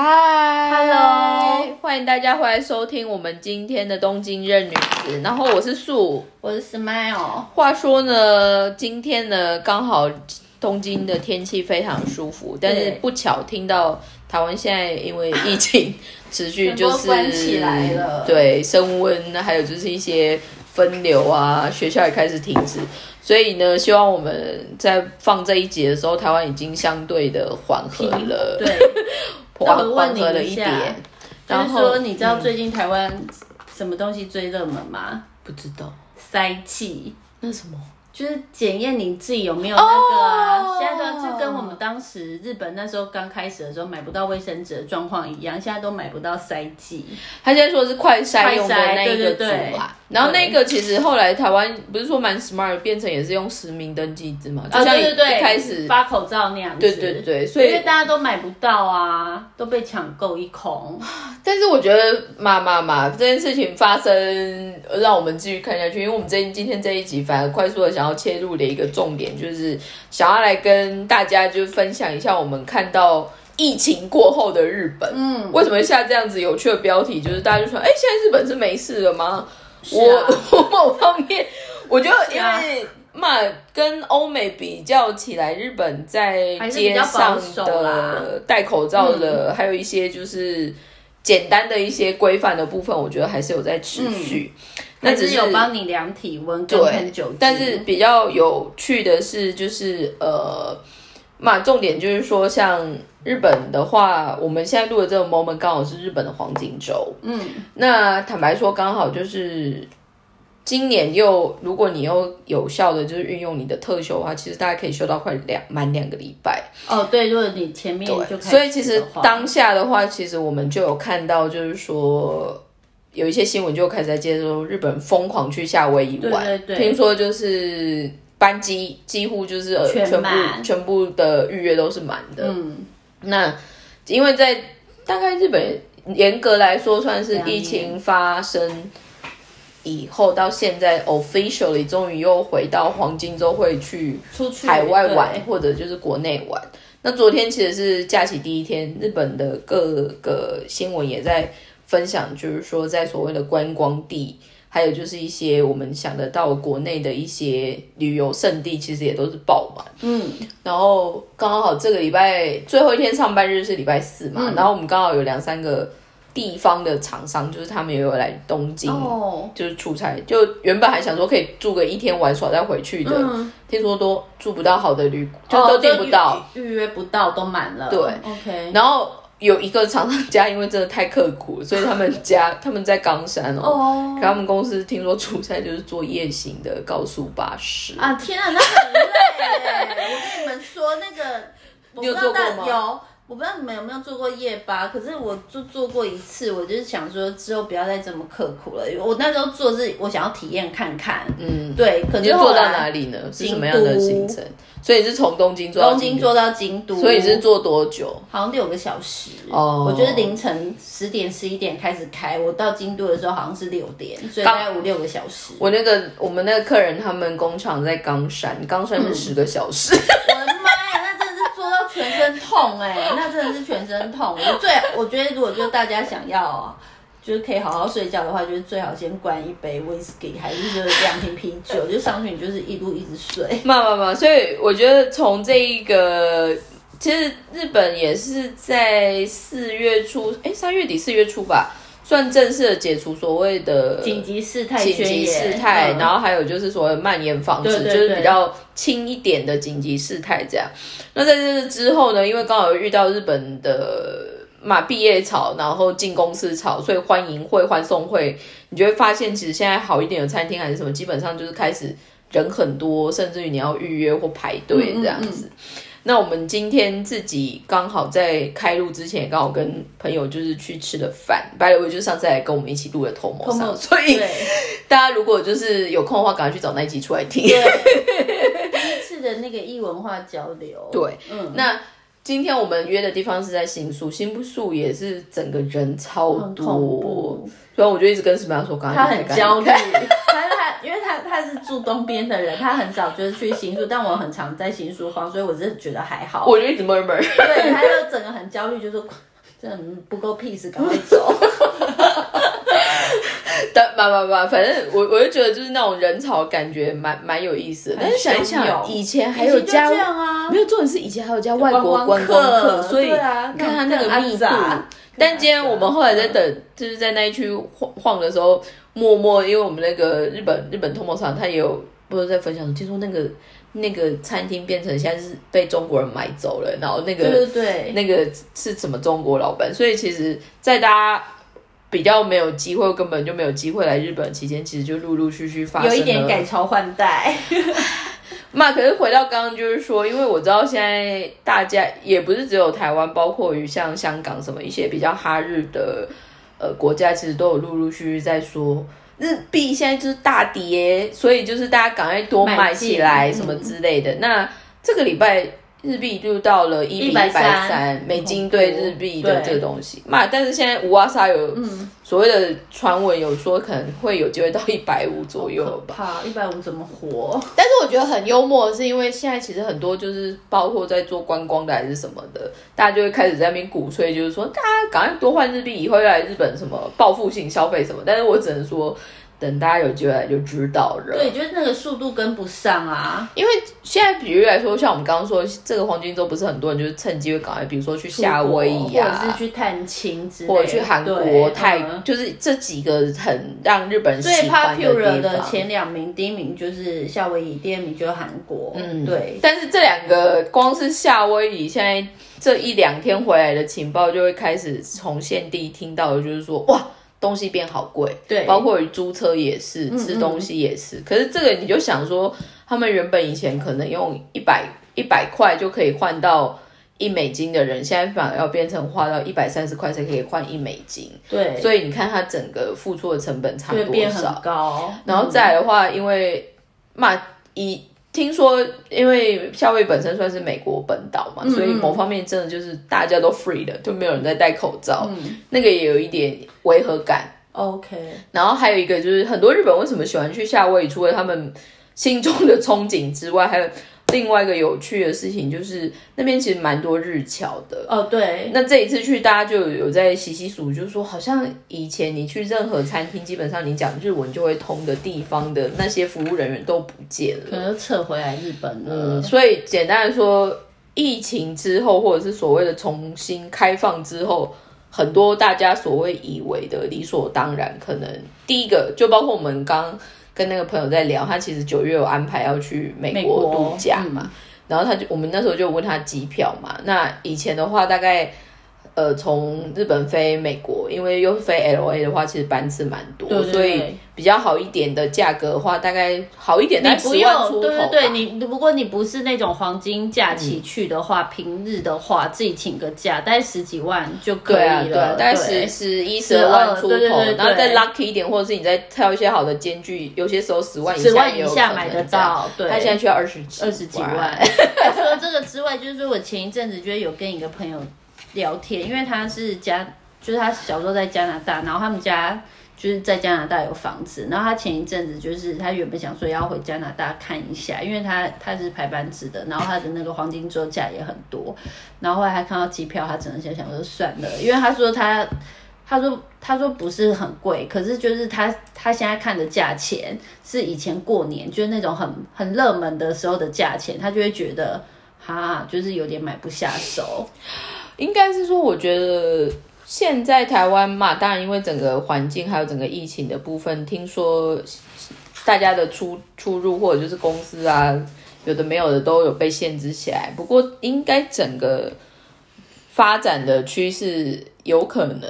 嗨，Hello，欢迎大家回来收听我们今天的东京任女子。然后我是素，我是 Smile。话说呢，今天呢刚好东京的天气非常舒服，但是不巧听到台湾现在因为疫情持续 就是关起来了，对升温，还有就是一些分流啊，学校也开始停止。所以呢，希望我们在放这一节的时候，台湾已经相对的缓和了，对，缓缓和了一点。然后你知道最近台湾什么东西最热门吗？不知道，塞气。那什么？就是检验你自己有没有那个啊，现在都就跟我们当时日本那时候刚开始的时候买不到卫生纸的状况一样，现在都买不到筛剂。他现在说是快筛用的那一个组啊，然后那个其实后来台湾不是说蛮 smart，变成也是用实名登记制嘛，就像一开始发口罩那样子。对对对，所以因为大家都买不到啊，都被抢购一空。但是我觉得嘛嘛嘛这件事情发生，让我们继续看下去，因为我们这今天这一集反而快速的想要。切入的一个重点就是想要来跟大家就分享一下我们看到疫情过后的日本，嗯，为什么下这样子有趣的标题？就是大家就说，哎，现在日本是没事了吗？我 我某方面，我觉得因为嘛，跟欧美比较起来，日本在街上的戴口罩的，还有一些就是简单的一些规范的部分，我觉得还是有在持续。那只是有帮你量体温跟喷酒精，但是比较有趣的是，就是呃，嘛，重点就是说，像日本的话，我们现在录的这个 moment 刚好是日本的黄金周，嗯，那坦白说，刚好就是今年又如果你又有效的就是运用你的特休的话，其实大家可以休到快两满两个礼拜。哦，对，如果你前面就所以其实当下的话，其实我们就有看到，就是说。有一些新闻就开始在接受日本疯狂去夏威夷玩，听说就是班机几乎就是全部全部的预约都是满的。嗯，那因为在大概日本严格来说算是疫情发生以后到现在，officially 终于又回到黄金周会去出去海外玩或者就是国内玩。那昨天其实是假期第一天，日本的各个新闻也在。分享就是说，在所谓的观光地，还有就是一些我们想得到国内的一些旅游胜地，其实也都是爆满。嗯，然后刚好这个礼拜最后一天上班日是礼拜四嘛，然后我们刚好有两三个地方的厂商，就是他们也有来东京，就是出差，就原本还想说可以住个一天玩耍再回去的，听说都住不到好的旅馆，就都订不到，预约不到都满了。对，OK，然后。有一个厂商家，因为真的太刻苦，所以他们 家他们在冈山哦，可他们公司听说出差就是坐夜行的高速巴士啊！天啊，那很累我跟你们说，那个你有坐过吗？有。我不知道你们有没有做过夜巴，可是我就坐过一次，我就是想说之后不要再这么刻苦了。我那时候坐是我想要体验看看，嗯，对。可是坐到哪里呢？是什么样的行程？所以是从东京坐东京坐到京都，所以是坐多久？好像六个小时。哦，我觉得凌晨十点十一点开始开，我到京都的时候好像是六点，所以大概五六个小时。我那个我们那个客人他们工厂在冈山，冈山是十个小时。全身痛哎，那真的是全身痛。我最我觉得，如果就大家想要，就是可以好好睡觉的话，就是最好先灌一杯威士忌还是就是两瓶啤酒，就上去你就是一路一直睡。慢慢慢，所以我觉得从这一个，其实日本也是在四月初，哎，三月底四月初吧。算正式的解除所谓的紧急事态，紧急事态，然后还有就是所谓蔓延防止，就是比较轻一点的紧急事态这样。那在这之后呢，因为刚好遇到日本的嘛毕业潮，然后进公司潮，所以欢迎会、欢送会，你就会发现其实现在好一点的餐厅还是什么，基本上就是开始人很多，甚至于你要预约或排队这样子。那我们今天自己刚好在开录之前，刚好跟朋友就是去吃了饭，白了我就是上次来跟我们一起录的头毛上，所以 大家如果就是有空的话，赶快去找那一集出来听。第一次的那个异文化交流，对，嗯，那今天我们约的地方是在新宿，新宿也是整个人超多，所以我就一直跟什么说，刚刚他很焦虑。因为他他是住东边的人，他很少就是去新宿，但我很常在新宿晃，所以我是觉得还好。我就一直闷闷。对，他就整个很焦虑，就说 真的不够 peace，赶快走。但吧吧吧，反正我我就觉得就是那种人潮感觉蛮蛮有意思的。但是想一想，以前还有加这样啊，没有重点是以前还有加外国观光客，所以你看他那个密度。但今天我们后来在等，就是在那一区晃晃的时候，默默因为我们那个日本日本通贸厂，他也有不是在分享，听说那个那个餐厅变成现在是被中国人买走了，然后那个对对对，那个是什么中国老板，所以其实，在大家。比较没有机会，根本就没有机会来日本期间，其实就陆陆续续发生有一点改朝换代。那可是回到刚刚，就是说，因为我知道现在大家也不是只有台湾，包括于像香港什么一些比较哈日的呃国家，其实都有陆陆续续在说日币现在就是大跌，所以就是大家赶快多买起来什么之类的。那这个礼拜。日币就到了一比一百三，美金对日币的这个东西嘛，但是现在五阿沙有所谓的传闻，有说可能会有机会到一百五左右吧。怕一百五怎么活？但是我觉得很幽默，是因为现在其实很多就是包括在做观光的还是什么的，大家就会开始在那边鼓吹，就是说大家赶快多换日币，以后要来日本什么报复性消费什么。但是我只能说。等大家有机会来就知道了。对，就是那个速度跟不上啊。因为现在，比喻来说，像我们刚刚说，这个黄金周不是很多人就是趁机会赶快，比如说去夏威夷啊，或者是去探亲之类，或者去韩国、泰，就是这几个很让日本人喜欢的地方。前两名，第一名就是夏威夷，第二名就是韩国。嗯，对。但是这两个光是夏威夷，现在这一两天回来的情报就会开始从现地听到的，就是说哇。东西变好贵，对，包括租车也是，吃东西也是。可是这个你就想说，他们原本以前可能用一百一百块就可以换到一美金的人，现在反而要变成花到一百三十块才可以换一美金。对，所以你看他整个付出的成本差多少？高。然后再来的话，因为嘛以。听说，因为夏威夷本身算是美国本岛嘛，所以某方面真的就是大家都 free 的，就没有人在戴口罩，那个也有一点违和感。OK，然后还有一个就是，很多日本为什么喜欢去夏威夷？除了他们心中的憧憬之外，还有。另外一个有趣的事情就是，那边其实蛮多日侨的哦。对，那这一次去，大家就有在洗洗数，就是说，好像以前你去任何餐厅，基本上你讲日文就会通的地方的那些服务人员都不见了，可能撤回来日本了。所以简单的说，疫情之后，或者是所谓的重新开放之后，很多大家所谓以为的理所当然，可能第一个就包括我们刚。跟那个朋友在聊，他其实九月有安排要去美国度假嘛，然后他就我们那时候就问他机票嘛，那以前的话大概。呃，从日本飞美国，因为又飞 L A 的话，其实班次蛮多，所以比较好一点的价格的话，大概好一点，你不用，对对对，你如果你不是那种黄金假期去的话，平日的话自己请个假，大概十几万就可以了，大概十十一十二万出头，然后再 lucky 一点，或者是你再挑一些好的间距，有些时候十万十万以下买得到，对，他现在需要二十二十几万。除了这个之外，就是我前一阵子觉得有跟一个朋友。聊天，因为他是加，就是他小时候在加拿大，然后他们家就是在加拿大有房子，然后他前一阵子就是他原本想说要回加拿大看一下，因为他他是排班制的，然后他的那个黄金周假也很多，然后后来他看到机票，他只能想想说算了，因为他说他他说他说不是很贵，可是就是他他现在看的价钱是以前过年就是那种很很热门的时候的价钱，他就会觉得哈就是有点买不下手。应该是说，我觉得现在台湾嘛，当然因为整个环境还有整个疫情的部分，听说大家的出出入或者就是公司啊，有的没有的都有被限制起来。不过，应该整个发展的趋势有可能。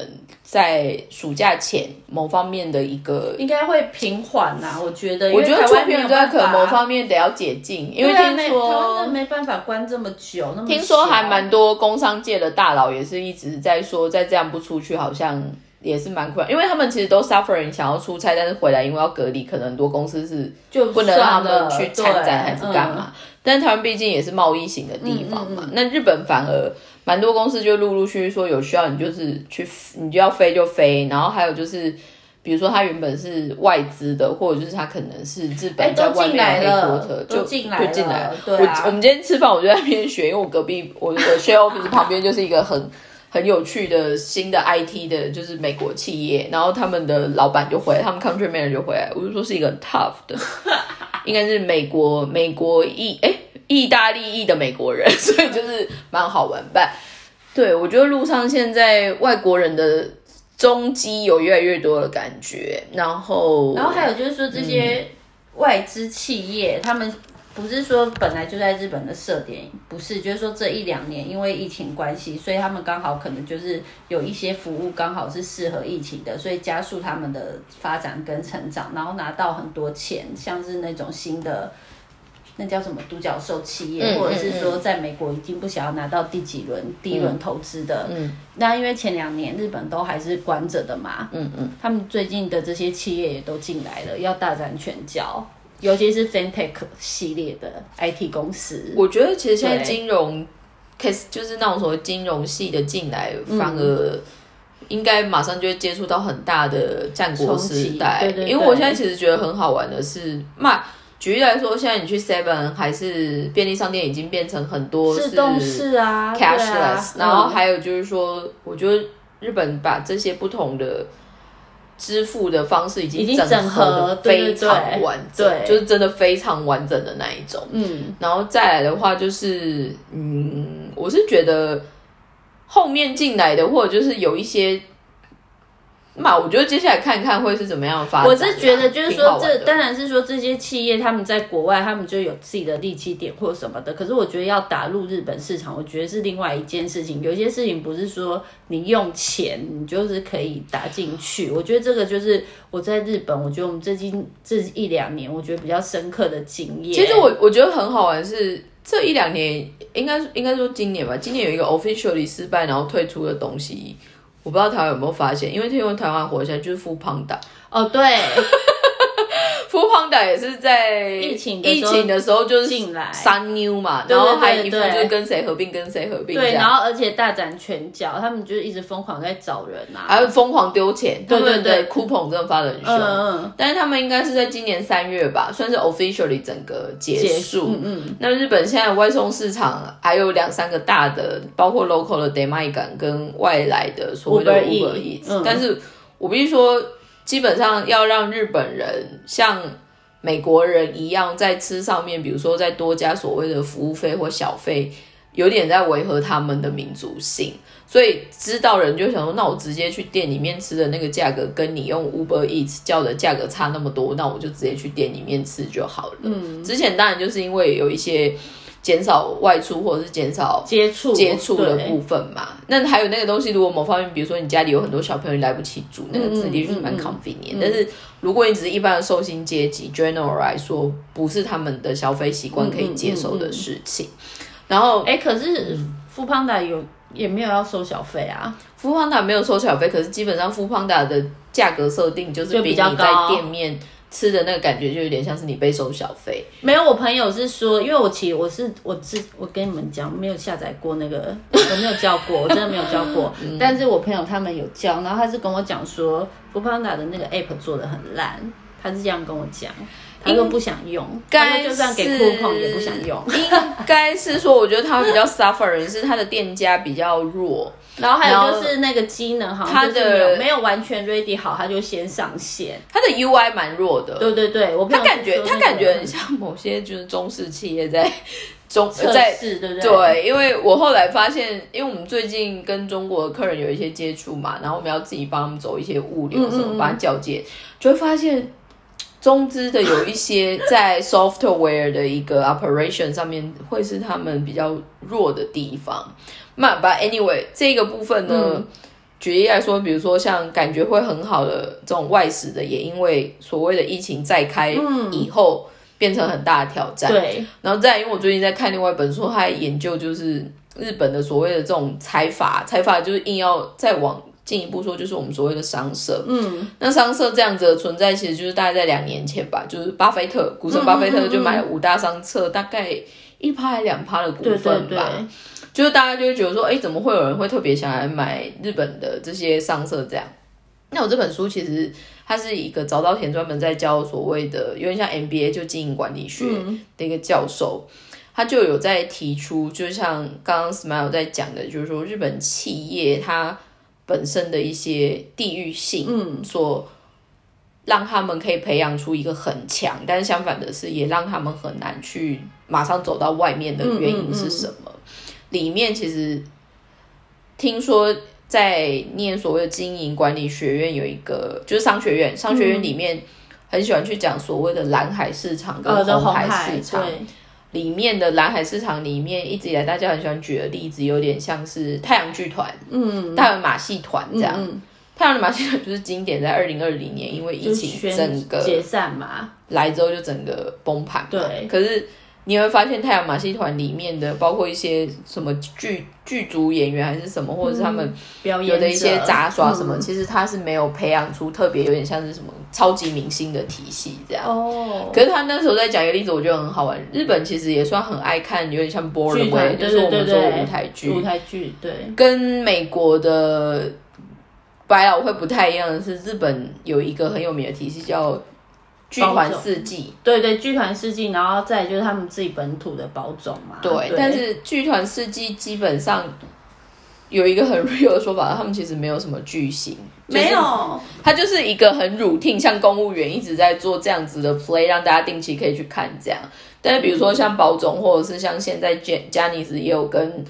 在暑假前某方面的一个应该会平缓呐，我觉得。我觉得出片应该可能某方面得要解禁，因为听说没办法关这么久。那么听说还蛮多工商界的大佬也是一直在说，再这样不出去好像也是蛮困难，因为他们其实都 suffering 想要出差，但是回来因为要隔离，可能很多公司是就不能让他们去参展还是干嘛。但台湾毕竟也是贸易型的地方嘛，那日本反而。蛮多公司就陆陆续续说有需要你就是去，你就要飞就飞。然后还有就是，比如说他原本是外资的，或者就是他可能是日本在外面的黑锅就进来就进来了。我我们今天吃饭，我就在那边学，因为我隔壁 我的 share office 旁边就是一个很很有趣的新的 IT 的，就是美国企业，然后他们的老板就回来，他们 country manager 就回来，我就说是一个很 tough 的，应该是美国美国一哎意大利裔的美国人，所以就是蛮好玩吧。对我觉得路上现在外国人的踪迹有越来越多的感觉，然后然后还有就是说这些外资企业，他们不是说本来就在日本的设点，不是，就是说这一两年因为疫情关系，所以他们刚好可能就是有一些服务刚好是适合疫情的，所以加速他们的发展跟成长，然后拿到很多钱，像是那种新的。那叫什么独角兽企业，嗯或者是说在美国已经不想要拿到第几轮、第一轮投资的，嗯。那因为前两年日本都还是关着的嘛，嗯嗯，他们最近的这些企业也都进来了，要大展拳脚，尤其是 FinTech 系列的 IT 公司。我觉得其实现在金融 case 就是那种所谓金融系的进来，嗯。反而应该马上就会接触到很大的战国时代。冲击对对对。因为我现在其实觉得很好玩的是，卖举例来说，现在你去 Seven 还是便利商店，已经变成很多是动式啊 cashless，、啊然后嗯还有就是说，我觉得日本把这些不同的。支付的方式已经整整合非常对完整，对就是真的非常完整的那一种。嗯，然后再来的话，就是嗯，我是觉得后面进来的，或者就是有一些。嘛，我觉得接下来看看会是怎么样的发。我是觉得就是说这，当然是说这些企业他们在国外，他们就有自己的利基点或什么的。可是我觉得要打入日本市场，我觉得是另外一件事情。有些事情不是说你用钱你就是可以打进去。我觉得这个就是我在日本，我觉得我们最近这一两年，我觉得比较深刻的经验。其实我我觉得很好玩是这一两年，应该应该说今年吧，今年有一个 officially 失败然后退出的东西，我不知道台湾有没有发现，因为听说台湾活下来就是富胖达，哦，对，富邦达也是在疫情的疫时候情的时候就是进来。三妞嘛，然后还对对对一副就是跟谁合并跟谁合并对，然后而且大展拳脚，他们就是一直疯狂在找人啊。还会疯狂丢钱，对对的 coupon 真的发的很凶。嗯嗯但是他们应该是在今年三月吧，算是 officially 整个结结束。束，嗯嗯，那日本现在外送市场还有两三个大的，包括 local 的 Demae 感跟外来的所谓的 Uber 嗯。但是我必须说，基本上要让日本人像美国人一样在吃上面，比如说再多加所谓的服务费或小费，有点在违和他们的民族性。所以知道人就想说，那我直接去店里面吃的那个价格，跟你用 Uber Eats 叫的价格差那么多，那我就直接去店里面吃就好了。嗯，之前当然就是因为有一些减少外出或者是减少接触接触的部分嘛。那还有那个东西，如果某方面，比如说你家里有很多小朋友你来不及煮，那个自己就是蛮 convenient、但是如果你只是一般的寿星阶级，general 来说，不是他们的消费习惯可以接受的事情。然后哎、可是富胖达有也没有要收小费啊，富胖达没有收小费，可是基本上富胖达的价格设定就是比比你在店面吃的那个感觉，就有点像是你被收小费。没有。我朋友是说，因为我其实我是我自我跟你们讲，没有下载过那个，我没有教过，我真的没有教过。嗯但是我朋友他们有教，然后他是跟我讲说，富胖达的那个 app 做的很烂，他是这样跟我讲。他说不想用，他该就算给是 coupon 也不想用。应该是说，我觉得他比较 suffer 人是他的店家比较弱。然后还有就是那个机能好它像就是没有的没有完全 ready 好，他就先上线。他的 UI 蛮弱的，对对对，我他感觉他感觉很像某些就是中式企业在中测在试，对不对？对，因为我后来发现，因为我们最近跟中国的客人有一些接触嘛，然后我们要自己帮他们走一些物流什么，嗯嗯嗯帮他交接，就会发现中资的有一些在 software 的一个 operation 上面会是他们比较弱的地方。那 but anyway 这个部分呢？嗯举例来说，比如说像感觉会很好的这种外食的，也因为所谓的疫情再开以后，变成很大的挑战。对，然后再因为我最近在看另外一本书，它还研究就是日本的所谓的这种财阀，财阀就是硬要再往进一步说，就是我们所谓的商社。嗯，那商社这样子的存在，其实就是大概在两年前吧，就是巴菲特，股神巴菲特就买了五大商社，大概一趴还两趴的股份吧。对，就是大家就会觉得说，哎，怎么会有人会特别想来买日本的这些商社这样？那我这本书其实它是一个早稻田专门在教所谓的有点像 MBA 就经营管理学的一个教授，他就有在提出，就像刚刚 Smile 在讲的，就是说日本企业它本身的一些地域性，嗯，所让他们可以培养出一个很强，但是相反的是，也让他们很难去马上走到外面的原因是什么？里面其实听说在念所谓的经营管理学院有一个，就是商学院，商学院里面很喜欢去讲所谓的蓝海市场跟红海市场。里面的蓝海市场里面，一直以来大家很喜欢举的例子，有点像是太阳剧团，嗯，太阳马戏团这样。太阳的马戏团就是经典，在二零二零年因为疫情整个解散嘛，来之后就整个崩盘。对，可是。你会发现太阳马戏团里面的，包括一些什么剧剧组演员还是什么，或者是他们有的一些杂耍什么，其实他是没有培养出特别有点像是什么超级明星的体系这样。哦。可是他那时候在讲一个例子，我觉得很好玩。日本其实也算很爱看，有点像。對，就是我们说舞台剧。舞台剧对。跟美国的百老汇不太一样的是，日本有一个很有名的体系叫。剧团四季，对对，剧团四季，然后再就是他们自己本土的保种嘛。对，但是剧团四季基本上有一个很 real 的说法，他们其实没有什么巨星，没有，他就是一个很 routine，像公务员一直在做这样子的 play，让大家定期可以去看这样。但是比如说像保总，或者是像现在 Jan Janice 也有跟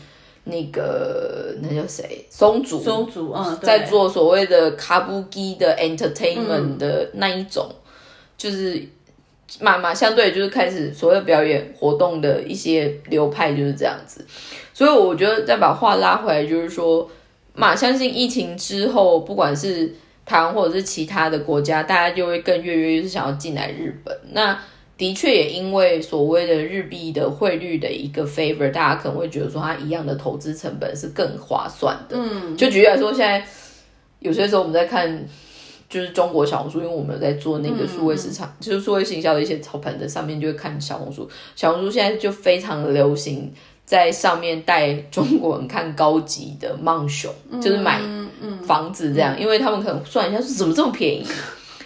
那个那叫谁松竹松竹嗯，在做所谓的卡布基的 entertainment 的那一种。就是慢慢相对就是开始所谓表演活动的一些流派就是这样子，所以我觉得再把话拉回来，就是说嘛，相信疫情之后，不管是台湾或者是其他的国家，大家就会更跃跃是想要进来日本。那的确也因为所谓的日币的汇率的一个 favor，大家可能会觉得说它一样的投资成本是更划算的。嗯，就举例来说，现在有些时候我们在看。就是中国小红书，因为我们有在做那个数位市场，就是数位行销的一些操盘的上面就会看小红书。小红书现在就非常流行在上面带中国人看高级的梦熊，就是买房子这样，因为他们可能算一下是怎么这么便宜，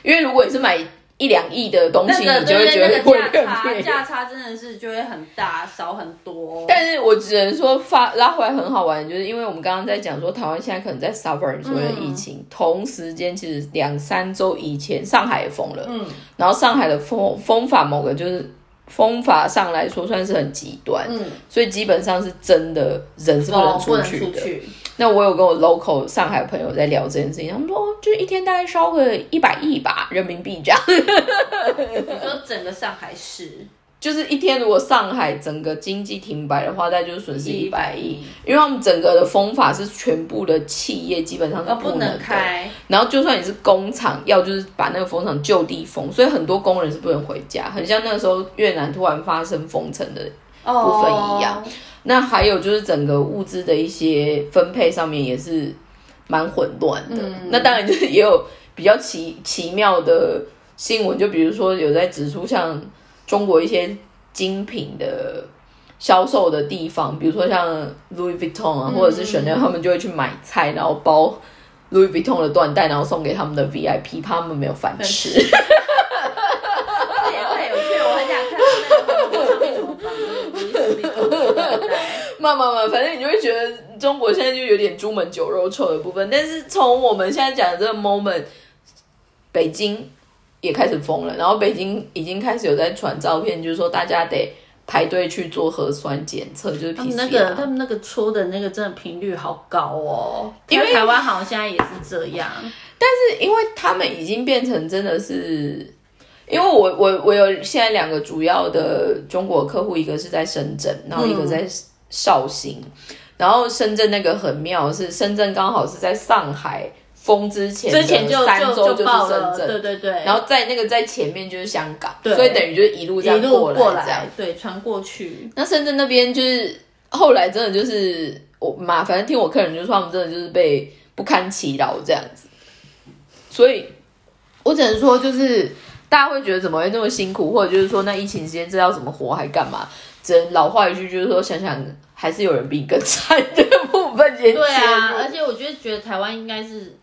因为如果你是买。一两亿的东西，你就会觉得会更便宜。价差真的是就会很大，少很多。但是我只能说发拉回来很好玩，就是因为我们刚刚在讲说台湾现在可能在 suffer 所谓的疫情，同时间其实两三周以前上海也封了，嗯，然后上海的封封法某个就是封法上来说算是很极端，嗯，所以基本上是真的人是不能出去的。那我有跟我 local 上海朋友在聊这件事情，他们说就一天大概烧个一百亿吧人民币这样。你说整个上海市，就是一天如果上海整个经济停摆的话，大概就是损失一百亿，因为他们整个的封法是全部的企业基本上都不能开，然后就算你是工厂，要就是把那个工厂就地封，所以很多工人是不能回家，很像那个时候越南突然发生封城的部分一样。那还有就是整个物资的一些分配上面也是蛮混乱的。那当然就是也有比较奇奇妙的新闻，就比如说有在指出像中国一些精品的销售的地方，比如说像 Louis Vuitton 啊，或者是 Chanel，他们就会去买菜，然后包 Louis Vuitton 的缎带，然后送给他们的 VIP，怕他们没有饭吃。慢慢慢，反正你就会觉得中国现在就有点猪门酒肉臭的部分。但是从我们现在讲的这个 moment，北京也开始封了，然后北京已经开始有在传照片，就是说大家得排队去做核酸检测，就是他们那个他们那个戳的那个真的频率好高哦。因为台湾好像现在也是这样，但是因为他们已经变成真的是。因为我我我有现在两个主要的中国客户，一个是在深圳，然后一个在绍兴。然后深圳那个很妙，是深圳刚好是在上海封之前之前就三周就是深圳，对对对。然后在那个在前面就是香港，所以等于就是一路这样过来，这样对传过去。那深圳那边就是后来真的就是我妈，反正听我客人就说他们真的就是被不堪其扰这样子。所以我只能说就是。大家会觉得怎么会那么辛苦，或者就是说那疫情时间这要怎么活还干嘛？只能老话一句，就是说想想还是有人比你更惨的部分。对啊，而且我觉得觉得台湾应该是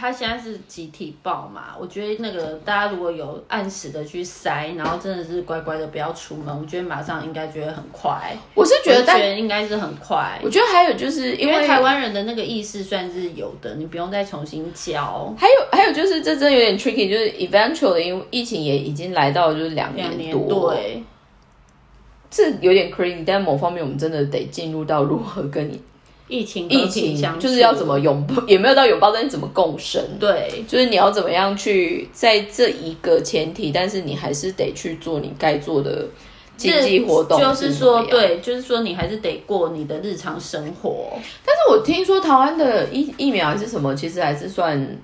他现在是集体爆嘛，我觉得那个大家如果有按时的去塞，然后真的是乖乖的不要出门，我觉得马上应该觉得很快。我是觉得，觉得应该是很快。我觉得还有就是因为台湾人的那个意识算是有的，你不用再重新教。还有还有就是这真有点 tricky，就是 eventually 因为疫情也已经来到就是两年多，对，这有点 crazy。但某方面我们真的得进入到如何跟你。疫情疫情就是要怎么拥抱，也没有到拥抱，但是怎么共生？对，就是你要怎么样去在这一个前提，但是你还是得去做你该做的经济活动。就是说，对，就是说你还是得过你的日常生活。但是我听说台湾的疫疫苗还是什么，其实还是算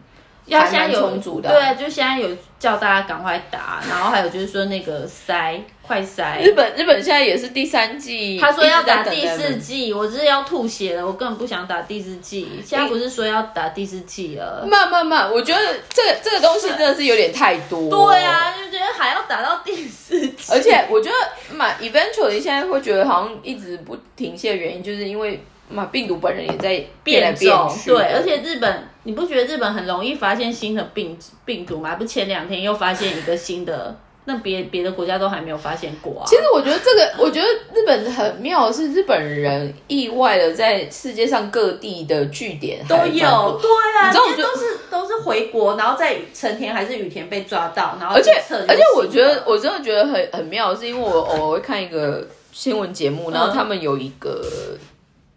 要现在有充足的。对，就现在有叫大家赶快打，然后还有就是说那个塞。快塞！日本日本现在也是第三季，他说要打第四季，我真是要吐血了，我根本不想打第四季。现在不是说要打第四季了？慢慢慢，我觉得这个这个东西真的是有点太多。对啊，就觉得还要打到第四季。而且我觉得嘛，eventually 现在会觉得好像一直不停歇的原因，就是因为嘛，病毒本人也在变来变去。对，而且日本，你不觉得日本很容易发现新的病病毒吗？不，前两天又发现一个新的。那别别的国家都还没有发现过啊！其实我觉得这个，我觉得日本很妙的是，日本人意外的在世界上各地的据点都有，对啊，你知道，都是都是回国，然后在成田还是羽田被抓到，然后而且而且我觉得我真的觉得很很妙，是因为我偶尔会看一个新闻节目，然后他们有一个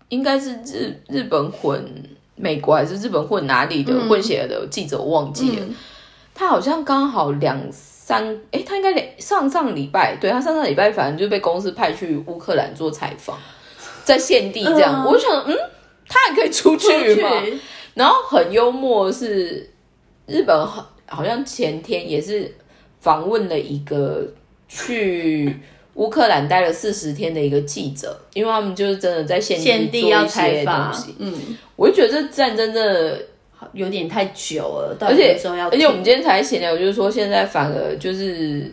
应该是日日本混美国还是日本混哪里的混血的记者，我忘记了，他好像刚好两。三哎，他应该两上上礼拜，对他上上礼拜反正就被公司派去乌克兰做采访，在现地这样。我想，嗯，他还可以出去吗？然后很幽默是，日本好好像前天也是访问了一个去乌克兰待了四十天的一个记者，因为他们就是真的在现地要采访。嗯，我就觉得这战争真的。有点太久了，而且而且我们今天才闲聊，就是说现在反而就是，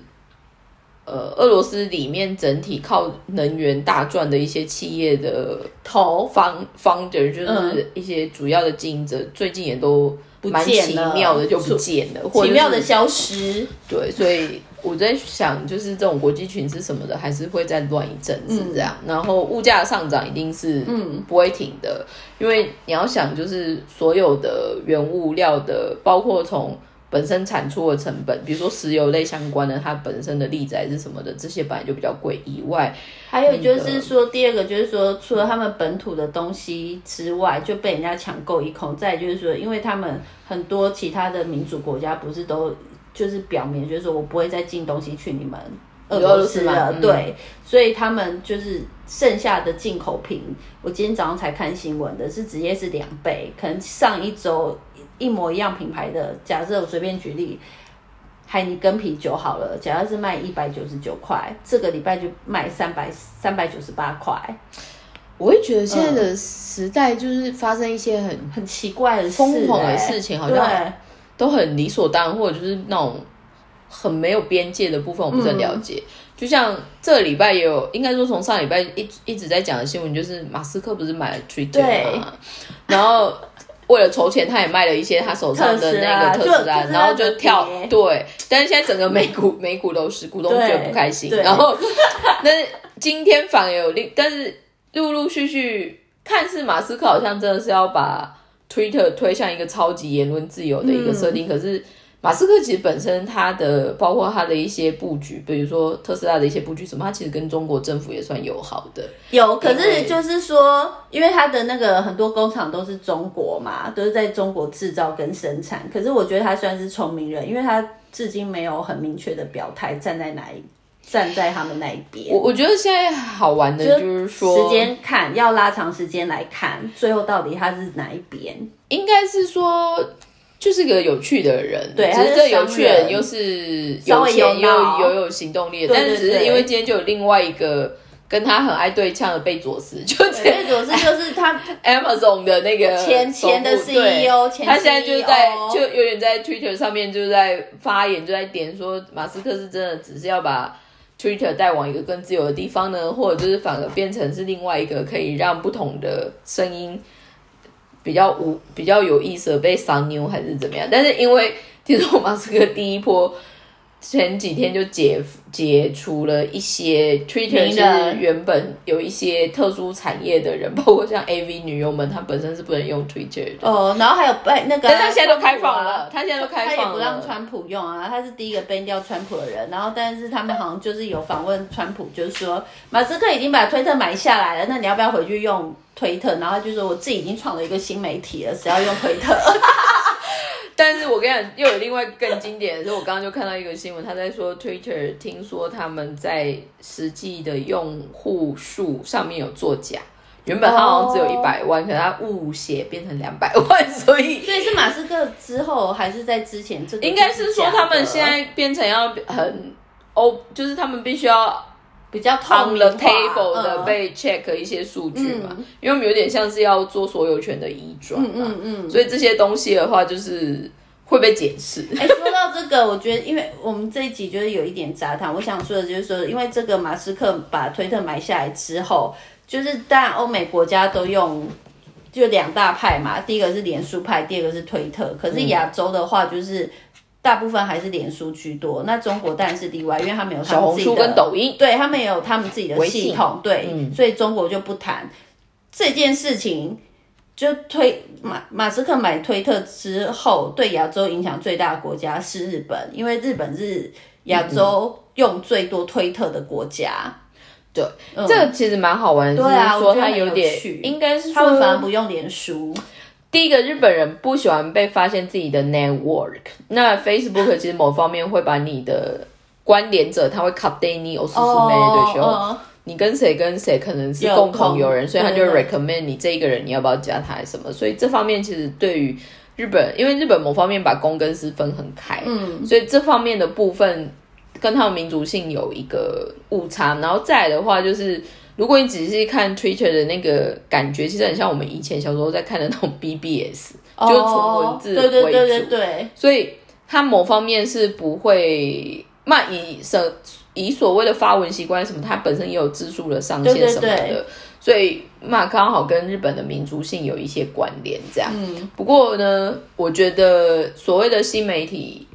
呃，俄罗斯里面整体靠能源大赚的一些企业的头方 founder，就是一些主要的经营者，最近也都蛮奇妙的就不见了，或奇妙的消失。对，所以。我在想，就是这种国际群是什么的，还是会再乱一阵子这样。然后物价上涨一定是不会停的，因为你要想，就是所有的原物料的，包括从本身产出的成本，比如说石油类相关的，它本身的利载是什么的，这些本来就比较贵。以外，还有就是说，第二个就是说，除了他们本土的东西之外，就被人家抢购一空。再就是说，因为他们很多其他的民主国家不是都。就是表明，就是说我不会再进东西去你们俄罗斯了，对，所以他们就是剩下的进口品，我今天早上才看新闻的，是直接是两倍，可能上一周一模一样品牌的，假设我随便举例，海尼根啤酒好了，假设是卖一百九十九块，这个礼拜就卖三百三百九十八块，我会觉得现在的时代就是发生一些很很奇怪的疯狂的事情，好像。都很理所当然，或者就是那种很没有边界的部分，我不是很了解。就像这个礼拜也有，应该说从上礼拜一一直在讲的新闻，就是马斯克不是买了 Twitter 嘛，然后为了筹钱，他也卖了一些他手上的那个特斯拉，然后就跳对。但是现在整个美股美股都是股东觉得不开心，然后 那今天反而有另，但是陆陆续续看似马斯克好像真的是要把。Twitter 推向一个超级言论自由的一个设定，可是马斯克其实本身他的包括他的一些布局，比如说特斯拉的一些布局什么，他其实跟中国政府也算友好的。有，可是就是说，因为他的那个很多工厂都是中国嘛，都是在中国制造跟生产。可是我觉得他算是聪明人，因为他至今没有很明确的表态站在哪一。站在他们那一边，我我觉得现在好玩的就是说，时间看要拉长时间来看，最后到底他是哪一边？应该是说，就是个有趣的人，对，只是这有趣人又是有钱又有有行动力，但是只是因为今天就有另外一个跟他很爱对呛的贝佐斯，就贝佐斯就是他 Amazon 的那个前前的 CEO，他现在就是在就有点在 Twitter 上面就是在发言，就在点说马斯克是真的只是要把。Twitter 带往一个更自由的地方呢，或者就是反而变成是另外一个可以让不同的声音比较无比较有意思的被三妞还是怎么样？但是因为听说马斯克第一波前几天就解解除了一些 Twitter 是原本有一些特殊产业的人，包括像 AV 女优们，她本身是不能用 Twitter 的。哦，然后还有被那个啊，但他现在都开放了，他现在都开放了他也放不让。川普用啊，他是第一个 ban 掉川普的人。然后，但是他们好像就是有访问川普，就是说马斯克已经把推特买下来了，那你要不要回去用推特？然后他就说我自己已经创了一个新媒体了，谁要用推特？但是我跟你讲，又有另外更经典的是，我刚刚就看到一个新闻，他在说 Twitter 听说他们在实际的用户数上面有作假，原本他好像只有哦一百万，可是他误写变成两百万，所以所以是马斯克之后还是在之前？这个应该是说他们现在变成要很哦，就是他们必须要比较透 on the table 的嗯被 check 一些数据嘛，嗯因为我们有点像是要做所有权的移转嘛，嗯嗯所以这些东西的话就是会被检视。哎、说到这个，我觉得，因为我们这一集就是有一点杂谈，我想说的就是说，因为这个马斯克把推特买下来之后，就是当然欧美国家都用。就两大派嘛，第一个是脸书派，第二个是推特。可是亚洲的话，就是大部分还是脸书居多。那中国当然是例外，因为他们有他小红书们自己的跟抖音，对他们也有他们自己的系统，对，嗯所以中国就不谈这件事情。就推马马斯克买推特之后，对亚洲影响最大的国家是日本，因为日本是亚洲用最多推特的国家。对，嗯这个其实蛮好玩的，对啊就是说我觉得很有它有点趣，应该是他们反而，不用脸书，第一个日本人不喜欢被发现自己的 network，那 Facebook 其实某方面会把你的关联者，他会 update 你有四十妹的时候，哦你跟谁跟谁可能是共同同友人，所以他就 recommend 你这一个人你要不要加他什么，所以这方面其实对于日本，因为日本某方面把公跟私分很开，嗯，所以这方面的部分跟他们民族性有一个误差，然后再来的话就是。如果你仔细看 Twitter 的那个感觉，其实很像我们以前小时候在看的那种 BBS，就是纯文字为主。哦对对对对对，所以它某方面是不会，那以什以所谓的发文习惯什么，它本身也有字数的上限什么的，对所以那刚好跟日本的民族性有一些关联，这样。嗯，不过呢，我觉得所谓的新媒体。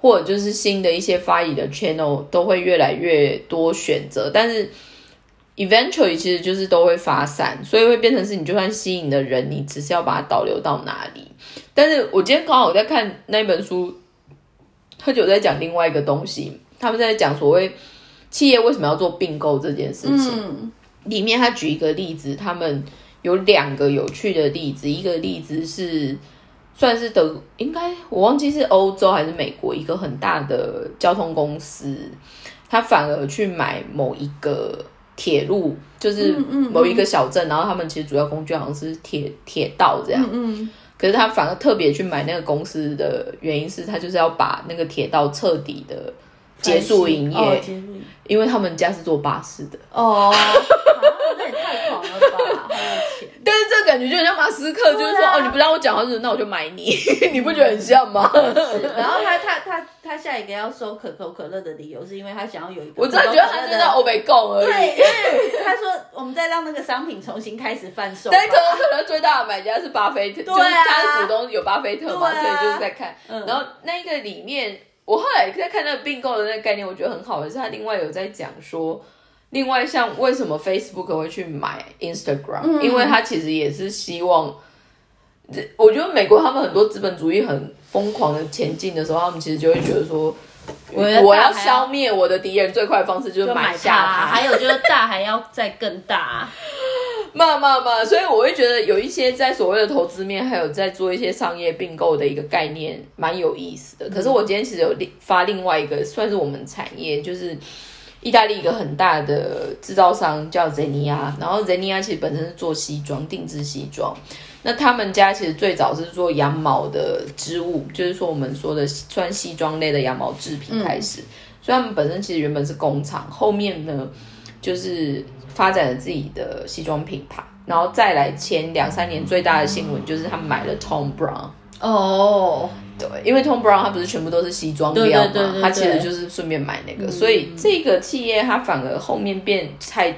或者就是新的一些发语的 channel 都会越来越多选择，但是 eventually 其实就是都会发散，所以会变成是你就算吸引的人，你只是要把它导流到哪里。但是我今天刚好在看那本书，他就有在讲另外一个东西，他们在讲所谓企业为什么要做并购这件事情。嗯，里面他举一个例子，他们有两个有趣的例子，一个例子是算是德，应该我忘记是欧洲还是美国一个很大的交通公司，他反而去买某一个铁路，就是嗯嗯某一个小镇，然后他们其实主要工具好像是铁铁道这样，嗯，可是他反而特别去买那个公司的原因是他就是要把那个铁道彻底的结束营业，哦结束营业，因为他们家是坐巴士的。哦，啊那也太狂了吧，好有钱。但是这感觉就很像马斯克，就是说、啊哦，你不让我讲话，就是那我就买你，你不觉得很像吗？然后他他他他下一个要收可口可乐的理由，是因为他想要有一个我真的觉得他真的欧美共而对，已。因为他说我们再让那个商品重新开始贩售可口可乐最大的买家是巴菲特，就是啊他的股东有巴菲特嘛，啊所以就是在看。嗯然后那个里面，我后来在看那个并购的那个概念，我觉得很好的是，他另外有在讲说。另外，像为什么 Facebook 会去买 Instagram？、嗯因为他其实也是希望，我觉得美国他们很多资本主义很疯狂的前进的时候，他们其实就会觉得说，我我要消灭我的敌人最快的方式就是买下它，还有就是大还要再更大。嘛嘛嘛，所以我会觉得有一些在所谓的投资面，还有在做一些商业并购的一个概念，蛮有意思的。可是我今天其实有另发另外一个，算是我们产业，就是意大利一个很大的制造商叫 Zenia，然后 Zenia 其实本身是做西装、定制西装。那他们家其实最早是做羊毛的织物，就是说我们说的穿西装类的羊毛制品开始，所以他们本身其实原本是工厂，后面呢就是发展了自己的西装品牌，然后再来前两三年最大的新闻就是他们买了 Tom Brown。哦，对，因为 Tom Brown 它不是全部都是西装料嘛，对对对对它其实就是顺便买那个，所以这个企业它反而后面变才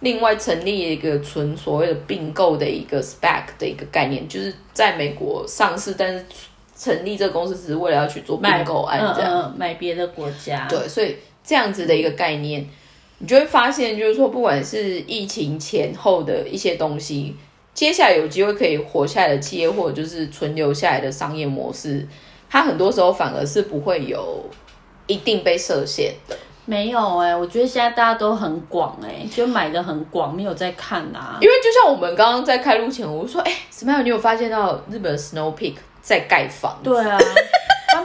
另外成立一个纯所谓的并购的一个 spec 的一个概念，就是在美国上市，但是成立这个公司只是为了要去做并购案这样。嗯嗯，买别的国家。对，所以这样子的一个概念，你就会发现，就是说，不管是疫情前后的一些东西，接下来有机会可以活下来的企业，或者就是存留下来的商业模式，它很多时候反而是不会有一定被设限的。没有哎、我觉得现在大家都很广哎、就买的很广，没有在看啊。因为就像我们刚刚在开录前，我就说，哎、什么样？你有发现到日本的 Snow Peak 在盖房？对啊，他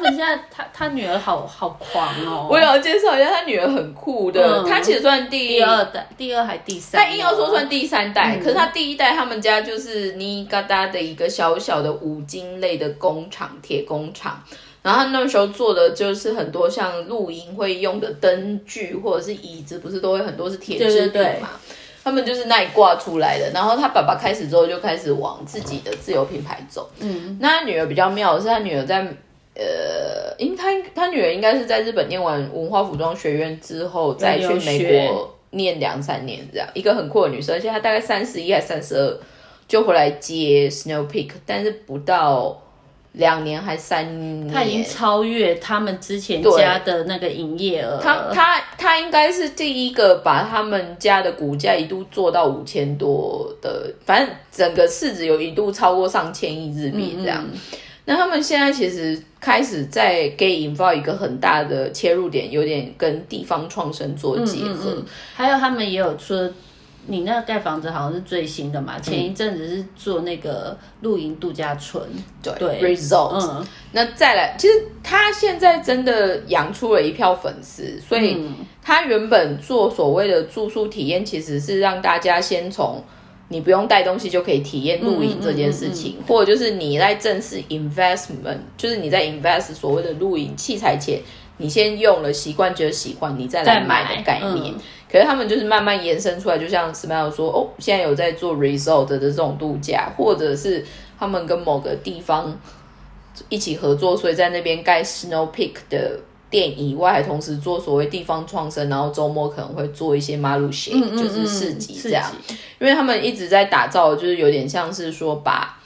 们现在他他女儿好好狂哦。我也要介绍一下，他女儿很酷的，嗯她其实算第第二代、第二还第三？他硬要说算第三代，嗯可是他第一代他们家就是尼嘎达的一个小小的五金类的工厂，铁工厂。然后他那时候做的就是很多像露营会用的灯具或者是椅子，不是都会很多是铁制品对对对嘛？他们就是那里挂出来的。然后他爸爸开始之后就开始往自己的自由品牌走。嗯，那他女儿比较妙的是，他女儿在呃，因为他他女儿应该是在日本念完文化服装学院之后，再去美国念两三年这样，一个很酷的女生，而且她大概三十一还三十二就回来接 Snow Peak，但是不到两年还三年，她已经超越他们之前家的那个营业额。她她她应该是第一个把他们家的股价一度做到五千多的，反正整个市值有一度超过上千亿日币这样。那他们现在其实开始在给引爆一个很大的切入点，有点跟地方创生做结合。嗯，还有他们也有说，你那个盖房子好像是最新的嘛，前一阵子是做那个露营度假村，对对 result，、嗯，那再来，其实他现在真的养出了一票粉丝，所以嗯。他原本做所谓的住宿体验，其实是让大家先从你不用带东西就可以体验露营这件事情，或者就是你在正式 investment，就是你在 invest 所谓的露营器材前，你先用了习惯觉得喜欢，你再来买买的概念。嗯可是他们就是慢慢延伸出来，就像 Smile 说，哦，现在有在做 resort 的这种度假，或者是他们跟某个地方一起合作，所以在那边盖 Snow Peak 的店以外，还同时做所谓地方创生，然后周末可能会做一些马路鞋，嗯嗯就是市集嗯这样。因为他们一直在打造，就是有点像是说把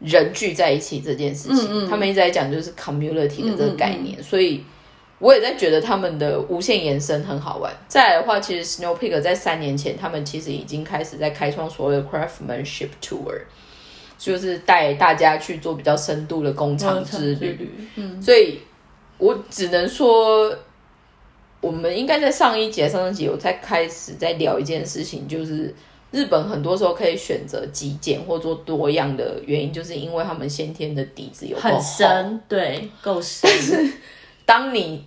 人聚在一起这件事情，嗯嗯他们一直在讲就是 community 的这个概念，所以我也在觉得他们的无限延伸很好玩。再来的话，其实 Snow Peak 在三年前，他们其实已经开始在开创所谓的 craftsmanship tour，就是带大家去做比较深度的工厂之。旅，嗯，所以我只能说，我们应该在上一节、上上节有在开始在聊一件事情，就是日本很多时候可以选择极简或做多样的原因，就是因为他们先天的底子有够很。深，对，够深，但是当你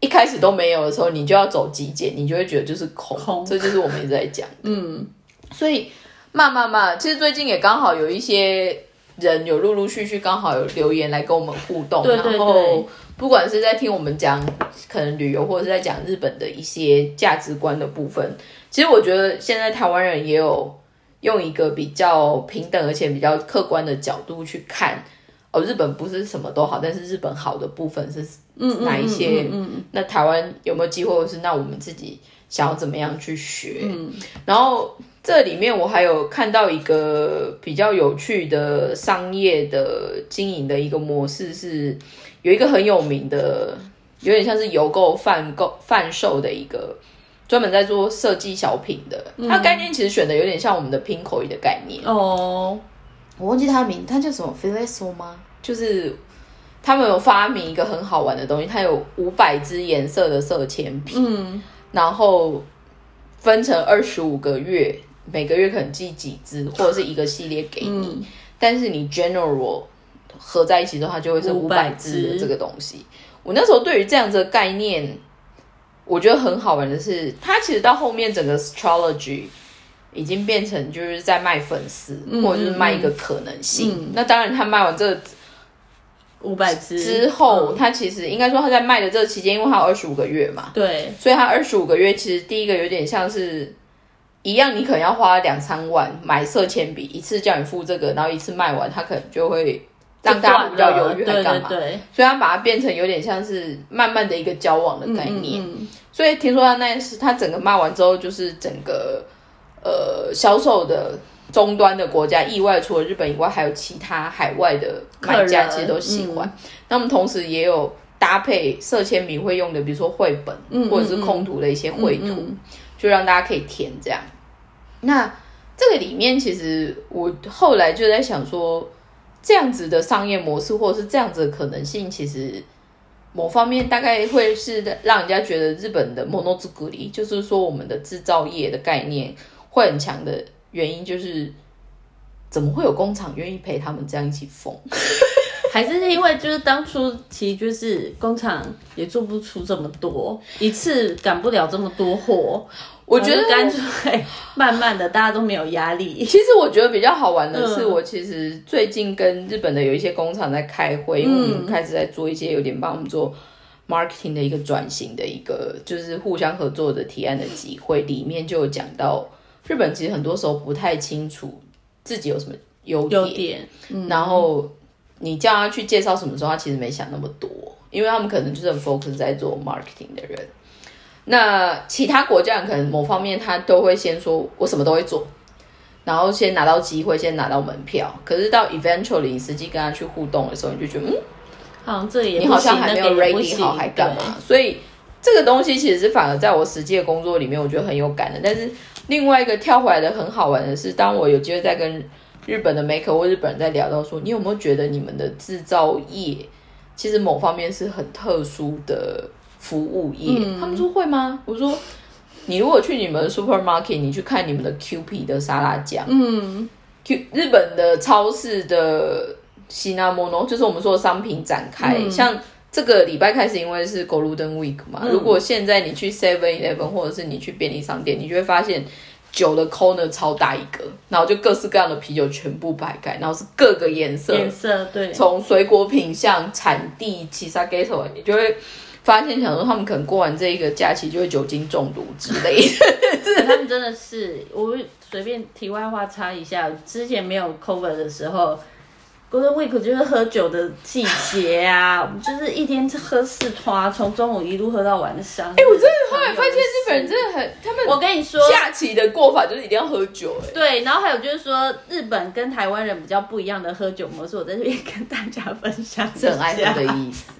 一开始都没有的时候，你就要走极简，你就会觉得就是空，空这就是我们一直在讲。嗯，所以慢慢慢，其实最近也刚好有一些人有陆陆续续刚好有留言来跟我们互动，对对然后对不管是在听我们讲可能旅游，或者是在讲日本的一些价值观的部分，其实我觉得现在台湾人也有用一个比较平等而且比较客观的角度去看。哦，日本不是什么都好，但是日本好的部分是哪一些？嗯那台湾有没有机会，或是那我们自己想要怎么样去学？嗯然后这里面我还有看到一个比较有趣的商业的经营的一个模式是，有一个很有名的，有点像是邮购贩购贩售的一个。专门在做设计小品的，它概念其实选的有点像我们的拼口语的概念。嗯，哦，我忘记他的名，他叫什么 f i l e s o 吗？就是他们有发明一个很好玩的东西，它有五百支颜色的色铅笔，嗯，然后分成二十五个月，每个月可能寄几支，或者是一个系列给你，嗯但是你 general 合在一起之后，它就会是五百500支的这个东西。我那时候对于这样子的概念，我觉得很好玩的是，它其实到后面整个 astrology 已经变成就是在卖粉丝，嗯或者是卖一个可能性。那当然，他卖完这个五百只之后，嗯。他其实应该说他在卖的这期间，因为他有二十五个月嘛，对，所以他二十五个月其实第一个有点像是一样，你可能要花两三万买色铅笔，一次叫你付这个，然后一次卖完，他可能就会让大家比较犹豫，还对干嘛？对对，所以他把它变成有点像是慢慢的一个交往的概念。嗯嗯所以听说他那是他整个骂完之后，就是整个呃销售的终端的国家，意外除了日本以外，还有其他海外的买家其实都喜欢。那我们同时也有搭配色铅笔会用的，比如说绘本或者是空图的一些绘图，就让大家可以填这样。那这个里面其实我后来就在想说，这样子的商业模式或者是这样子的可能性，其实。某方面大概会是让人家觉得日本的 monozukuri，就是说我们的制造业的概念会很强的原因，就是怎么会有工厂愿意陪他们这样一起疯？还是因为就是当初其实就是工厂也做不出这么多，一次赶不了这么多货。我觉得干脆慢慢的，大家都没有压力。其实我觉得比较好玩的是，我其实最近跟日本的有一些工厂在开会，因为我们开始在做一些有点帮我们做 marketing 的一个转型的一个，就是互相合作的提案的机会。里面就有讲到，日本其实很多时候不太清楚自己有什么优点，然后你叫他去介绍什么时候，他其实没想那么多，因为他们可能就是很 focus 在做 marketing 的人。那其他国家人可能某方面他都会先说，我什么都会做，然后先拿到机会，先拿到门票。可是到 eventually 实际跟他去互动的时候，你就觉得，嗯，好像这也你好像还没有 ready 好，还干嘛？所以这个东西其实是反而在我实际的工作里面，我觉得很有感的。但是另外一个跳回来的很好玩的是，当我有机会在跟日本的 maker 或日本人在聊到说，你有没有觉得你们的制造业其实某方面是很特殊的？服务业，他们说会吗？我说，你如果去你们 supermarket，你去看你们的 Q P 的沙拉酱，嗯，Q 日本的超市的西纳摩诺，就是我们说的商品展开，像这个礼拜开始，因为是 Golden Week 嘛，如果现在你去 Seven Eleven 或者是你去便利商店，你就会发现酒的 corner 超大一个，然后就各式各样的啤酒全部摆开，然后是各个颜色，颜色对，从水果品相、产地、其他 gato，你就会。发现想说他们可能过完这一个假期就会酒精中毒之类的，他们真的是我随便题外话插一下，之前没有 cover 的时候，Golden Week 就是喝酒的季节啊，我们就是一天喝四拖，从中午一路喝到晚上。哎，我真的后来发现日本人真的很，他们我跟你说，假期的过法就是一定要喝酒。哎，对，然后还有就是说，日本跟台湾人比较不一样的喝酒模式，我在这边跟大家分享，是很爱喝的意思。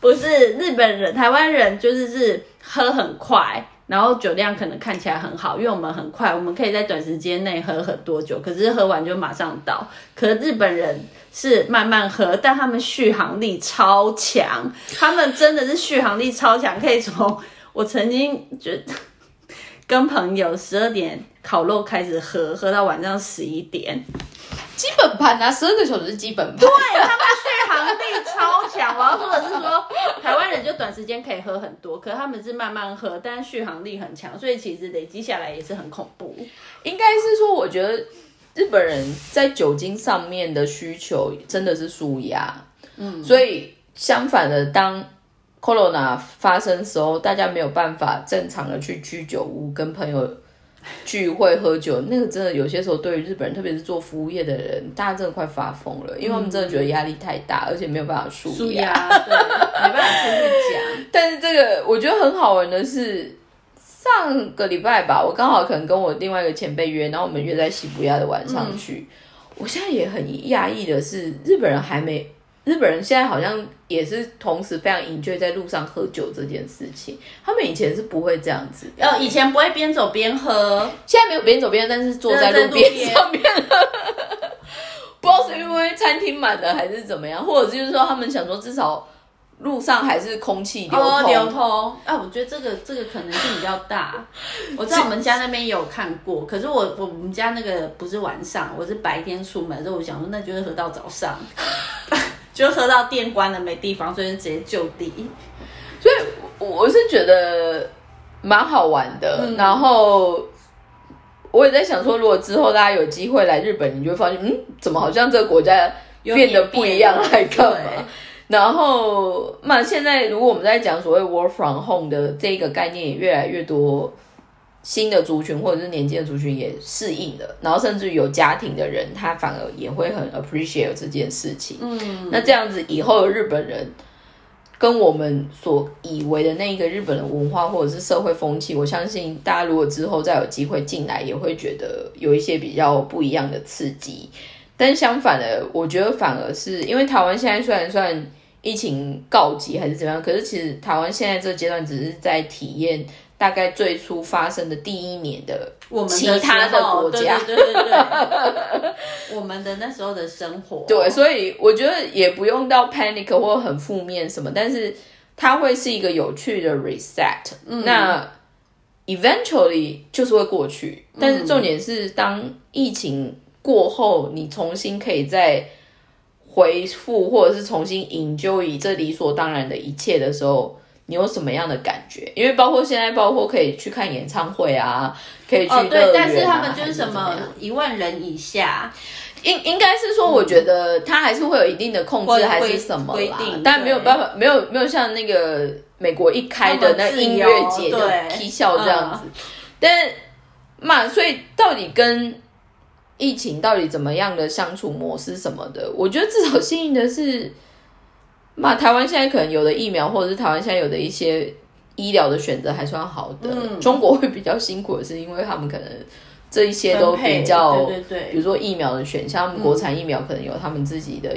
不是日本人，台湾人就是是喝很快，然后酒量可能看起来很好，因为我们很快，我们可以在短时间内喝很多酒，可是喝完就马上倒。可日本人是慢慢喝，但他们续航力超强，他们真的是续航力超强，可以从我曾经觉得跟朋友十二点烤肉开始喝，喝到晚上十一点。基本盘啊，十二个小时是基本盘。对他们续航力超强。我要说的是说，台湾人就短时间可以喝很多，可他们是慢慢喝，但是续航力很强，所以其实累积下来也是很恐怖。应该是说，我觉得日本人在酒精上面的需求真的是舒压。嗯，所以相反的，当 corona 发生时候，大家没有办法正常的去居酒屋跟朋友。聚会喝酒，那个真的有些时候对于日本人，特别是做服务业的人，大家真的快发疯了，因为他们真的觉得压力太大，而且没有办法舒压，没办法出去讲。但是这个我觉得很好玩的是，上个礼拜吧，我刚好可能跟我另外一个前辈约，然后我们约在西伯亚的晚上去。我现在也很压抑的是，日本人还没。日本人现在好像也是同时非常 enjoy 在路上喝酒这件事情。他们以前是不会这样子，呃，以前不会边走边喝，现在没有边走边，但是坐在路边上面。不知道是因为餐厅满了还是怎么样，或者就是说他们想说至少路上还是空气流通。流通啊，我觉得这个这个可能性比较大。我在我们家那边也有看过，可是我我们家那个不是晚上，我是白天出门，所以我想说那就是喝到早上。就喝到店关了没地方，所以就直接就地。所以我是觉得蛮好玩的。然后我也在想说，如果之后大家有机会来日本，你就会发现，嗯，怎么好像这个国家变得不一样，还干嘛？然后那现在如果我们在讲所谓 work from home 的这个概念，也越来越多。新的族群或者是年轻的族群也适应了，然后甚至有家庭的人，他反而也会很 appreciate 这件事情。嗯，那这样子以后的日本人跟我们所以为的那一个日本的文化或者是社会风气，我相信大家如果之后再有机会进来，也会觉得有一些比较不一样的刺激。但相反的，我觉得反而是因为台湾现在虽然算疫情告急还是怎么样，可是其实台湾现在这个阶段只是在体验大概最初发生的第一年的我们的其他的国家。对对对对对，我们的那时候的生活，对，所以我觉得也不用到 panic 或很负面什么，但是它会是一个有趣的 reset。那 eventually 就是会过去，但是重点是当疫情过后，你重新可以再回复或者是重新 enjoy 这理所当然的一切的时候。你有什么样的感觉？因为包括现在，包括可以去看演唱会啊，可以去、啊哦对，但是他们就是什么一万人以下，应应该是说，我觉得他还是会有一定的控制，还是什么啦规定，但没有办法，没有没有像那个美国一开的那音乐节就那么自由对 K 笑这样子，但嘛，所以到底跟疫情到底怎么样的相处模式什么的，我觉得至少幸运的是，嘛，台湾现在可能有的疫苗，或者是台湾现在有的一些医疗的选择还算好的，嗯。中国会比较辛苦的是，因为他们可能这一些都比较，对对对。比如说疫苗的选项，他们国产疫苗可能有他们自己的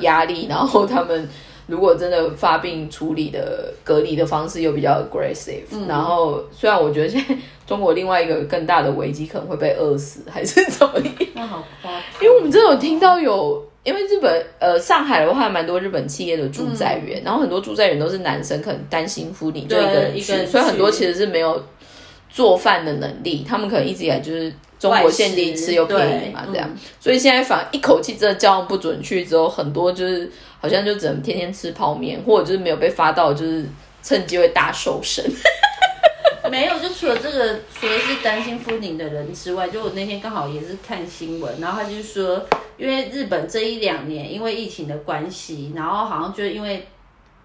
压力，然后他们如果真的发病处理的隔离的方式又比较 aggressive，、然后虽然我觉得现在中国另外一个更大的危机可能会被饿死，还是怎么样？那好夸张。因为我们真的有听到有，因为日本呃上海的话，蛮多日本企业的驻在员，然后很多驻在员都是男生，可能担心夫你就一个人去，对一个所以很多其实是没有做饭的能力，他们可能一直以来就是中国限定吃又便宜嘛这样对，所以现在反而一口气真的交不准去之后，很多就是好像就只能天天吃泡面，或者就是没有被发到，就是趁机会大瘦身。没有，就除了这个，除了是担心夫宁的人之外，就我那天刚好也是看新闻，然后他就说，因为日本这一两年因为疫情的关系，然后好像就因为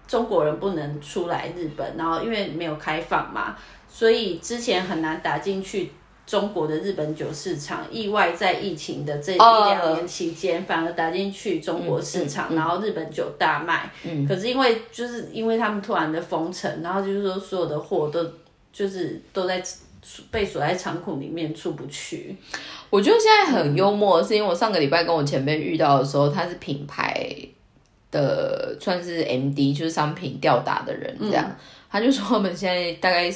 中国人不能出来日本，然后因为没有开放嘛，所以之前很难打进去中国的日本酒市场，意外在疫情的这一哦。两年期间，反而打进去中国市场，然后日本酒大卖。嗯。可是因为就是因为他们突然的封城，然后就是说所有的货都就是都在被锁在仓库里面出不去。我觉得现在很幽默，是因为我上个礼拜跟我前辈遇到的时候，他是品牌的算是 MD，就是商品吊打的人这样，他就说我们现在大概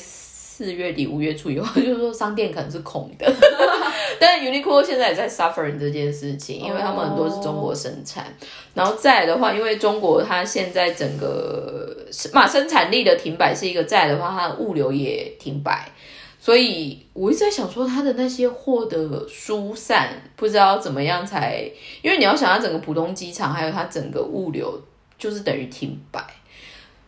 四月底五月初以后，就是说商店可能是空的，但是 Uniqlo 现在也在 suffering 这件事情，因为他们很多是中国生产，然后再来的话，因为中国它现在整个嘛生产力的停摆是一个，再来的话它的物流也停摆。所以我一直在想说，它的那些货的疏散，不知道怎么样才，因为你要想，它整个浦东机场还有它整个物流，就是等于停摆。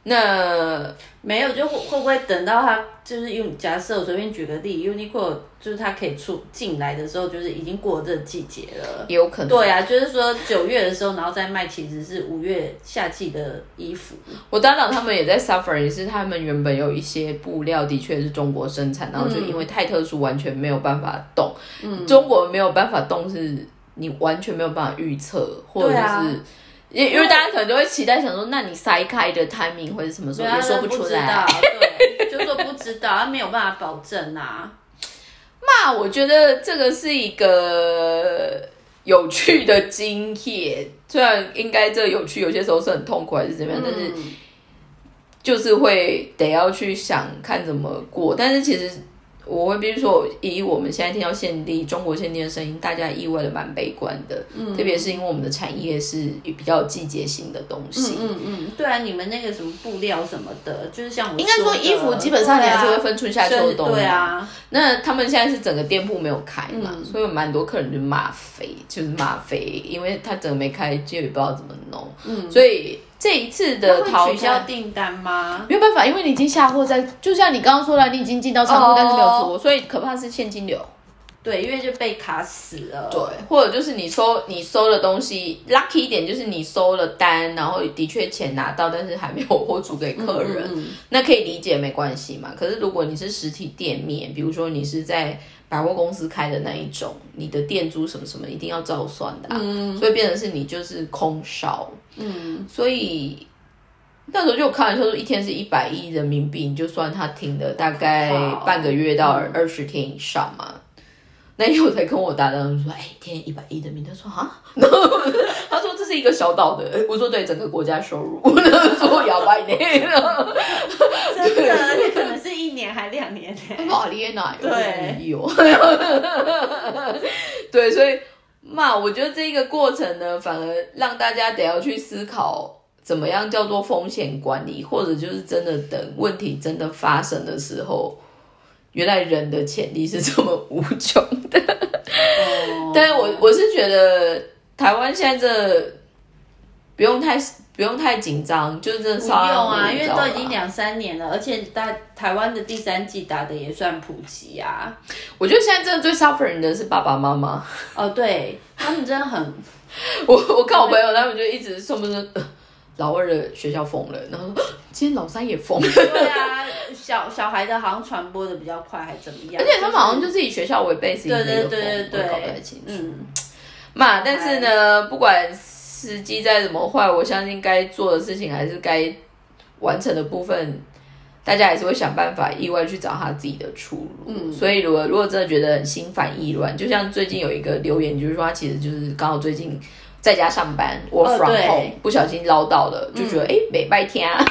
那没有，就会会不会等到他就是用假设我随便举个例，Uniqlo 就是它可以出进来的时候，就是已经过了这个季节了。也有可能，对啊，就是说九月的时候，然后再卖，其实是五月夏季的衣服。我搭档他们也在 suffer，也是他们原本有一些布料的确是中国生产，然后就因为太特殊，完全没有办法动。嗯，中国没有办法动，是你完全没有办法预测，或者是。啊因因为大家可能就会期待想说，那你塞开的 timing 会是什么时候，也说不出来。，对，就说不知道，他没有办法保证啊。那我觉得这个是一个有趣的经验，虽然应该这有趣有些时候是很痛苦还是怎么样，但是嗯就是会得要去想看怎么过。但是其实我会必须说，以我们现在听到限定中国限定的声音，大家意外的蛮悲观的，特别是因为我们的产业是比较有季节性的东西。嗯嗯，对啊，你们那个什么布料什么的，就是像我应该说的衣服基本上你还是会分春夏秋冬嘛。对啊，那他们现在是整个店铺没有开嘛，嗯。所以有蛮多客人就骂飞，就是骂飞，因为他整个没开，就也不知道怎么弄。嗯，所以这一次的会淘取消订单吗？没有办法，因为你已经下货在，就像你刚刚说了，你已经进到仓库，哦但是没有出货，所以可怕是现金流。对，因为就被卡死了。对，或者就是你收你收的东西，lucky 一点就是你收了单，然后的确钱拿到，但是还没有货主给客人，嗯嗯那可以理解没关系嘛。可是如果你是实体店面，比如说你是在百货公司开的那一种，你的店租什么什么一定要照算的、啊，所以变成是你就是空烧，嗯，所以。那时候就有开玩笑说，一天是一百亿人民币，你就算他停了大概半个月到二十天以上嘛。那天我才跟我搭档说，哎，一天一百亿人民币，他说啊，然后他说这是一个小岛的，我说对，整个国家收入，我说摇摆呢，真的，而且可能是一年还两年呢。玛丽娜对有，对，所以嘛，我觉得这个过程呢，反而让大家得要去思考，怎么样叫做风险管理，或者就是真的等问题真的发生的时候，原来人的潜力是这么无穷的。哦我我是觉得台湾现在这不用太不用太紧张，就是真的不用啊，因为都已经两三年了，而且大台湾的第三季打的也算普及啊。我觉得现在真的最 suffering 的是爸爸妈妈。哦，对他们真的很，我我看我朋友他们就一直说不是、呃、老二的学校封了，然后说 今天老三也封了，对啊，小小孩的好像传播的比较快，还怎么样？而且他们好像就是以学校为 base 对对对对我搞不太清，楚。嗯，嘛，但是呢，不管时机再怎么坏，我相信该做的事情还是该完成的部分，大家还是会想办法意外去找他自己的出路。嗯，所以如果如果真的觉得很心烦意乱，就像最近有一个留言，就是说他其实就是刚好最近。在家上班 from home，、不小心捞到了，就觉得哎，没拜天啊。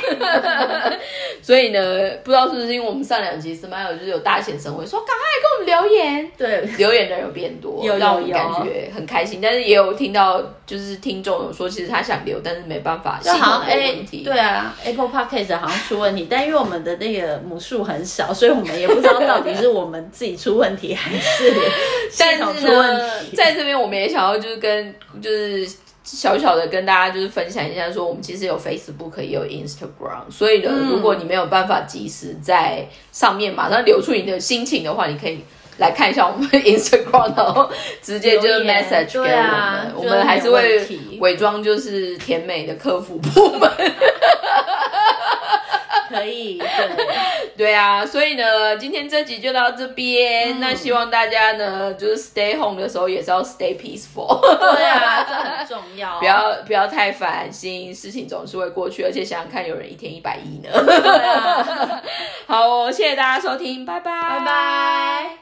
所以呢，不知道是不是因为我们上两集 Smile 就是有大显神威，说赶快给我们留言，对，留言的人有变多，有有让我们感觉很开心。但是也有听到，就是听众有说，其实他想留，但是没办法，系就好统像哎的问题。，对啊，Apple Podcast 好像出问题，但因为我们的那个母数很少，所以我们也不知道到底是我们自己出问题，还是 系统但是出问呢，题。在这边我们也想要就是跟就是。小小的跟大家就是分享一下，说我们其实有 Facebook 也有 Instagram，所以呢，嗯如果你没有办法及时在上面马上留出你的心情的话，你可以来看一下我们的 Instagram，然后直接就是 message 给我们，啊我们还是会伪装就是甜美的客服部门。可以，对，对啊，所以呢，今天这集就到这边。那希望大家呢，就是 stay home 的时候也是要 stay peaceful，对啊，这很重要。不要不要太烦心，事情总是会过去。而且想想看，有人一天一百亿呢。对啊，好哦，谢谢大家收听，拜拜，拜拜。